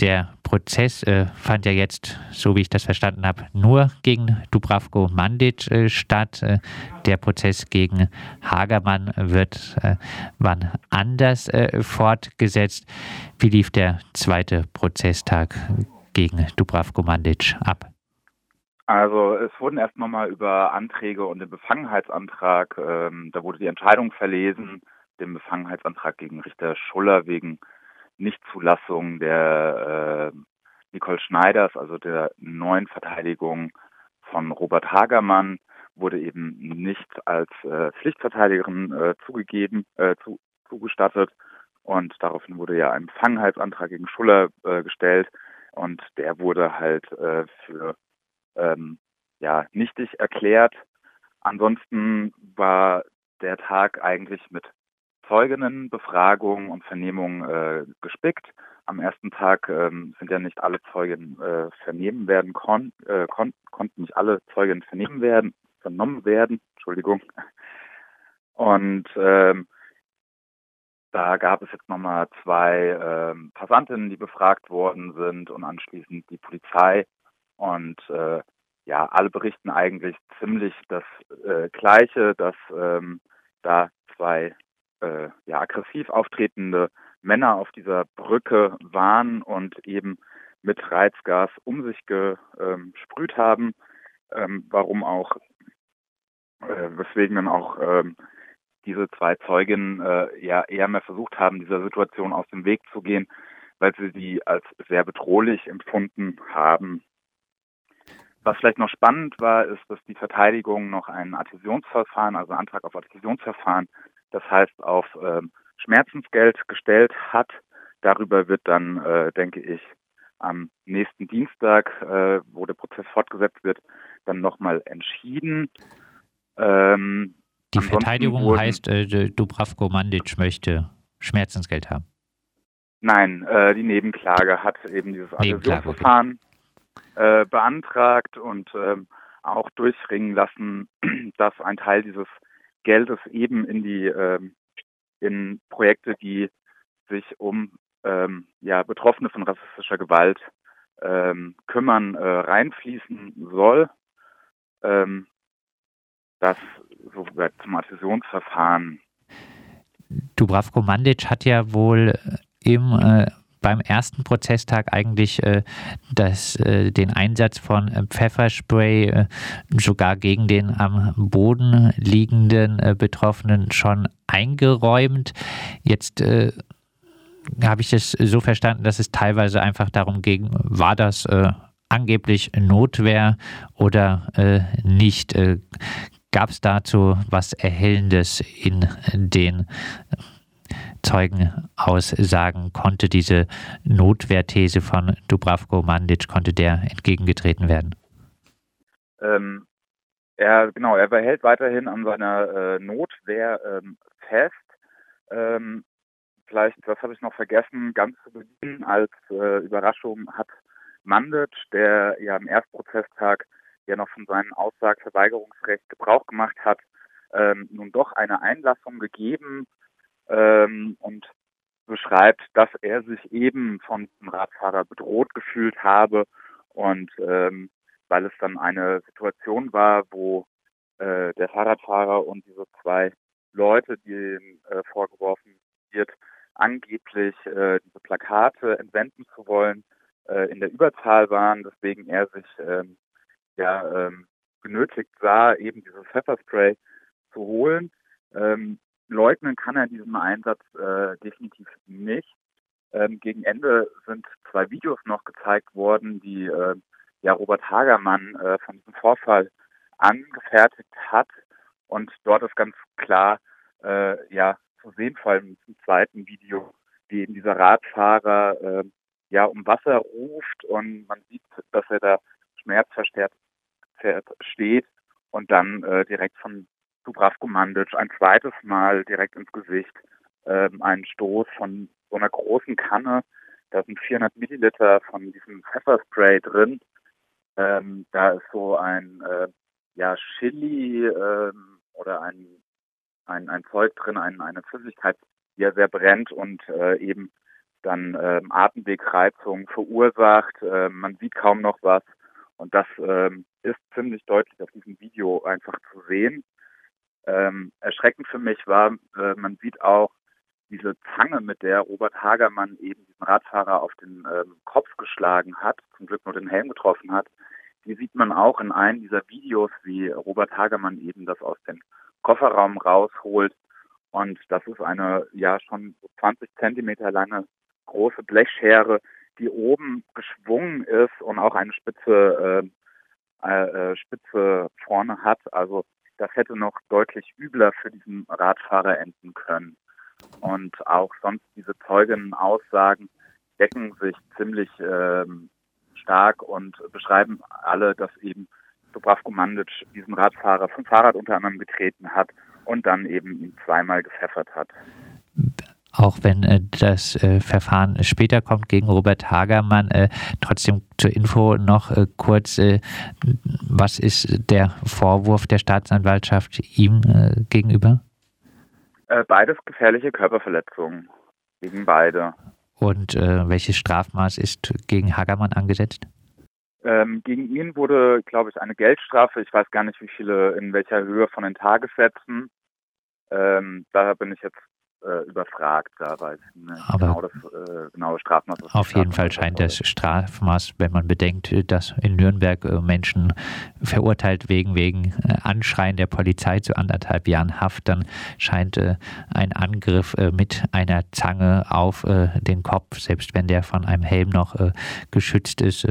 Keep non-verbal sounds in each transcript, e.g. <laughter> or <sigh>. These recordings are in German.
der Prozess äh, fand ja jetzt, so wie ich das verstanden habe, nur gegen Dubravko Mandic äh, statt. Äh, der Prozess gegen Hagermann wird äh, wann anders äh, fortgesetzt. Wie lief der zweite Prozesstag gegen Dubravko Mandic ab? Also es wurden erst nochmal über Anträge und den Befangenheitsantrag, ähm, da wurde die Entscheidung verlesen, den Befangenheitsantrag gegen Richter Schuller wegen Nichtzulassung der äh, Nicole Schneiders, also der neuen Verteidigung von Robert Hagermann, wurde eben nicht als äh, Pflichtverteidigerin äh, zugegeben, äh, zu, zugestattet. Und daraufhin wurde ja ein Befangenheitsantrag gegen Schuller äh, gestellt und der wurde halt äh, für ähm, ja nichtig erklärt. Ansonsten war der Tag eigentlich mit Zeuginnenbefragungen und Vernehmungen äh, gespickt. Am ersten Tag ähm, sind ja nicht alle Zeugen äh, vernehmen werden kon äh, kon konnten nicht alle Zeugen vernehmen werden, vernommen werden, Entschuldigung. Und ähm, da gab es jetzt nochmal zwei ähm, Passantinnen, die befragt worden sind und anschließend die Polizei. Und äh, ja, alle berichten eigentlich ziemlich das äh, Gleiche, dass ähm, da zwei äh, ja, aggressiv auftretende Männer auf dieser Brücke waren und eben mit Reizgas um sich gesprüht haben, ähm, warum auch, äh, weswegen dann auch ähm, diese zwei Zeuginnen äh, ja eher mehr versucht haben, dieser Situation aus dem Weg zu gehen, weil sie sie als sehr bedrohlich empfunden haben. Was vielleicht noch spannend war, ist, dass die Verteidigung noch ein Adhäsionsverfahren, also Antrag auf Adhäsionsverfahren das heißt auf ähm, Schmerzensgeld gestellt hat. Darüber wird dann, äh, denke ich, am nächsten Dienstag, äh, wo der Prozess fortgesetzt wird, dann nochmal entschieden. Ähm, die Verteidigung wurden, heißt, äh, Dubravko Mandic möchte Schmerzensgeld haben. Nein, äh, die Nebenklage hat eben dieses Adhäsionsverfahren okay. äh, beantragt und ähm, auch durchringen lassen, <clears throat> dass ein Teil dieses Geldes eben in die ähm, in Projekte, die sich um ähm, ja, Betroffene von rassistischer Gewalt ähm, kümmern, äh, reinfließen soll. Ähm, das so zum Adhäsionsverfahren. Dubravko Mandic hat ja wohl im äh, beim ersten Prozesstag eigentlich äh, das, äh, den Einsatz von äh, Pfefferspray äh, sogar gegen den am Boden liegenden äh, Betroffenen schon eingeräumt. Jetzt äh, habe ich es so verstanden, dass es teilweise einfach darum ging, war das angeblich Notwehr oder nicht? Gab es dazu was Erhellendes in den Zeugenaussagen konnte diese Notwehrthese von Dubravko Mandic, konnte der entgegengetreten werden? Ähm, er, genau, er behält weiterhin an seiner äh, Notwehr ähm, fest. Ähm, vielleicht, das habe ich noch vergessen, ganz zu Beginn als äh, Überraschung hat Mandic, der ja am Erstprozesstag ja noch von seinem Aussageverweigerungsrecht Gebrauch gemacht hat, ähm, nun doch eine Einlassung gegeben, ähm, und beschreibt, dass er sich eben von dem Radfahrer bedroht gefühlt habe und ähm, weil es dann eine Situation war, wo äh, der Fahrradfahrer und diese zwei Leute, die ihm äh, vorgeworfen wird, angeblich äh, diese Plakate entwenden zu wollen, äh, in der Überzahl waren, deswegen er sich ähm, ja ähm, genötigt sah, eben dieses Pfefferspray zu holen. Ähm, leugnen kann er diesen Einsatz äh, definitiv nicht. Ähm, gegen Ende sind zwei Videos noch gezeigt worden, die äh, ja Robert Hagermann äh, von diesem Vorfall angefertigt hat. Und dort ist ganz klar äh, ja zu sehen, vor allem im zweiten Video, wie eben dieser Radfahrer äh, ja um Wasser ruft und man sieht, dass er da schmerzverstärkt steht und dann äh, direkt von Dubravko Mandic ein zweites Mal direkt ins Gesicht ähm, einen Stoß von so einer großen Kanne. Da sind 400 Milliliter von diesem Pfefferspray drin. Ähm, da ist so ein äh, ja, Chili ähm, oder ein, ein, ein Zeug drin, ein, eine Flüssigkeit, die ja sehr brennt und äh, eben dann ähm, Atemwegreizung verursacht. Äh, man sieht kaum noch was. Und das ähm, ist ziemlich deutlich auf diesem Video einfach zu sehen. Ähm, erschreckend für mich war, äh, man sieht auch diese Zange, mit der Robert Hagermann eben diesen Radfahrer auf den ähm, Kopf geschlagen hat, zum Glück nur den Helm getroffen hat, die sieht man auch in einem dieser Videos, wie Robert Hagermann eben das aus dem Kofferraum rausholt. Und das ist eine ja schon 20 Zentimeter lange große Blechschere, die oben geschwungen ist und auch eine spitze, äh, äh, Spitze vorne hat. Also das hätte noch deutlich übler für diesen Radfahrer enden können. Und auch sonst diese Zeugenaussagen decken sich ziemlich ähm, stark und beschreiben alle, dass eben Dubravko Mandic diesen Radfahrer vom Fahrrad unter anderem getreten hat und dann eben ihn zweimal gepfeffert hat. Auch wenn äh, das äh, Verfahren später kommt gegen Robert Hagermann, äh, trotzdem zur Info noch kurz, was ist der Vorwurf der Staatsanwaltschaft ihm gegenüber? beides gefährliche Körperverletzungen gegen beide. Und äh, welches Strafmaß ist gegen Hagermann angesetzt? Ähm, gegen ihn wurde, glaube ich, eine Geldstrafe. Ich weiß gar nicht, wie viele, in welcher Höhe von den Tagessätzen. Ähm, daher bin ich jetzt äh, überfragt. Da nicht Aber genau das äh, genaue Strafmaß. Auf jeden Fall scheint das Strafmaß, wenn man bedenkt, dass in Nürnberg äh, Menschen verurteilt wegen, wegen äh, Anschreien der Polizei zu anderthalb Jahren Haft, dann scheint äh, ein Angriff äh, mit einer Zange auf den Kopf, selbst wenn der von einem Helm noch geschützt ist,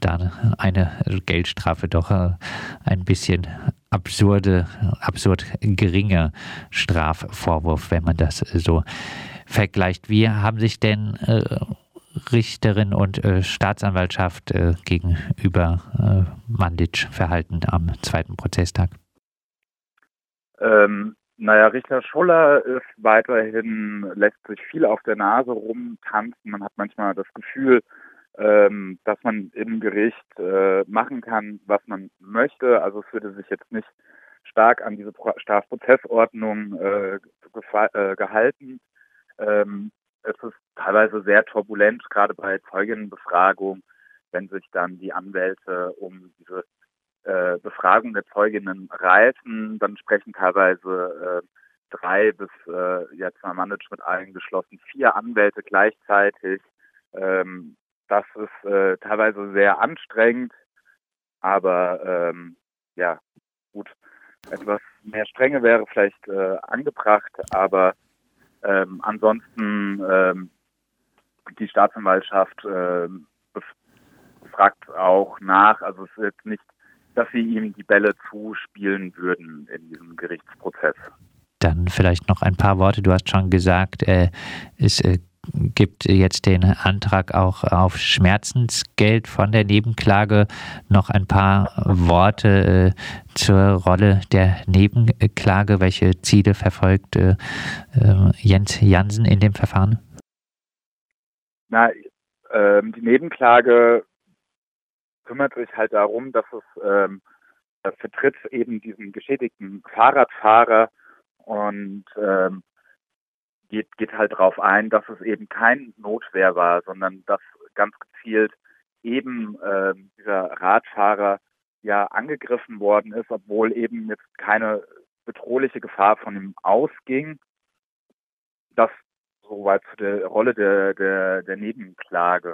dann eine Geldstrafe doch ein bisschen absurde, absurd geringer Strafvorwurf, wenn man das so vergleicht. Wie haben sich denn äh, Richterin und äh, Staatsanwaltschaft äh, gegenüber äh, Mandic verhalten am zweiten Prozesstag? Ähm, naja, Richter Schuller ist weiterhin, lässt sich viel auf der Nase rumtanzen. Man hat manchmal das Gefühl, ähm, dass man im Gericht äh, machen kann, was man möchte. Also es würde sich jetzt nicht stark an diese Strafprozessordnung äh, äh, gehalten. Ähm, es ist teilweise sehr turbulent, gerade bei Zeuginnenbefragung, wenn sich dann die Anwälte um diese äh, Befragung der Zeuginnen reißen, dann sprechen teilweise äh, drei bis äh, jetzt mal Management eingeschlossen vier Anwälte gleichzeitig. Ähm, das ist äh, teilweise sehr anstrengend, aber ähm, ja, gut. Etwas mehr Strenge wäre vielleicht äh, angebracht, aber ähm, ansonsten ähm, die Staatsanwaltschaft äh, fragt auch nach, also es ist jetzt nicht, dass sie ihm die Bälle zuspielen würden in diesem Gerichtsprozess. Dann vielleicht noch ein paar Worte. Du hast schon gesagt, äh, es äh, gibt jetzt den Antrag auch auf Schmerzensgeld von der Nebenklage. Noch ein paar Worte äh, zur Rolle der Nebenklage. Welche Ziele verfolgt äh, äh, Jens Jansen in dem Verfahren? Na, ähm, die Nebenklage kümmert sich halt darum, dass es ähm, vertritt eben diesen geschädigten Fahrradfahrer und ähm, geht, geht halt darauf ein, dass es eben kein Notwehr war, sondern dass ganz gezielt eben äh, dieser Radfahrer ja angegriffen worden ist, obwohl eben jetzt keine bedrohliche Gefahr von ihm ausging. Das soweit zu der Rolle der, der, der Nebenklage.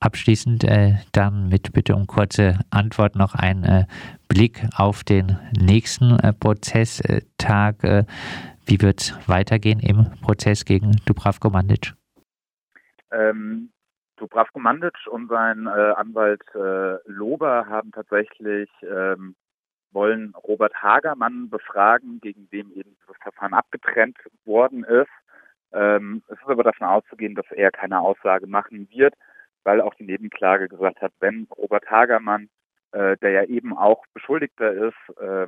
Abschließend äh, dann mit Bitte um kurze Antwort noch ein äh, Blick auf den nächsten äh, Prozesstag. Wie wird es weitergehen im Prozess gegen Dubravko Mandic? Ähm, Dubravko Mandic und sein äh, Anwalt äh, Lober haben tatsächlich ähm, wollen Robert Hagermann befragen, gegen den eben das Verfahren abgetrennt worden ist. Ähm, es ist aber davon auszugehen, dass er keine Aussage machen wird weil auch die Nebenklage gesagt hat, wenn Robert Hagermann, äh, der ja eben auch Beschuldigter ist, äh,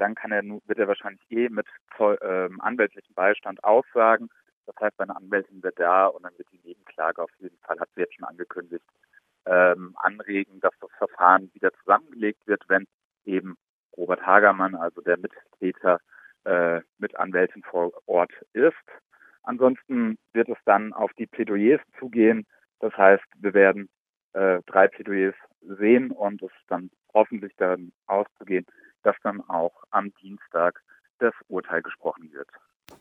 dann kann er, wird er wahrscheinlich eh mit äh, anwältlichem Beistand aussagen. Das heißt, seine Anwältin wird da und dann wird die Nebenklage auf jeden Fall, hat sie jetzt schon angekündigt, ähm, anregen, dass das Verfahren wieder zusammengelegt wird, wenn eben Robert Hagermann, also der Mittäter, äh, mit Anwältin vor Ort ist. Ansonsten wird es dann auf die Plädoyers zugehen. Das heißt, wir werden äh, drei Plädoyers sehen und es dann hoffentlich dann auszugehen, dass dann auch am Dienstag das Urteil gesprochen wird.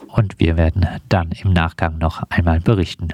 Und wir werden dann im Nachgang noch einmal berichten.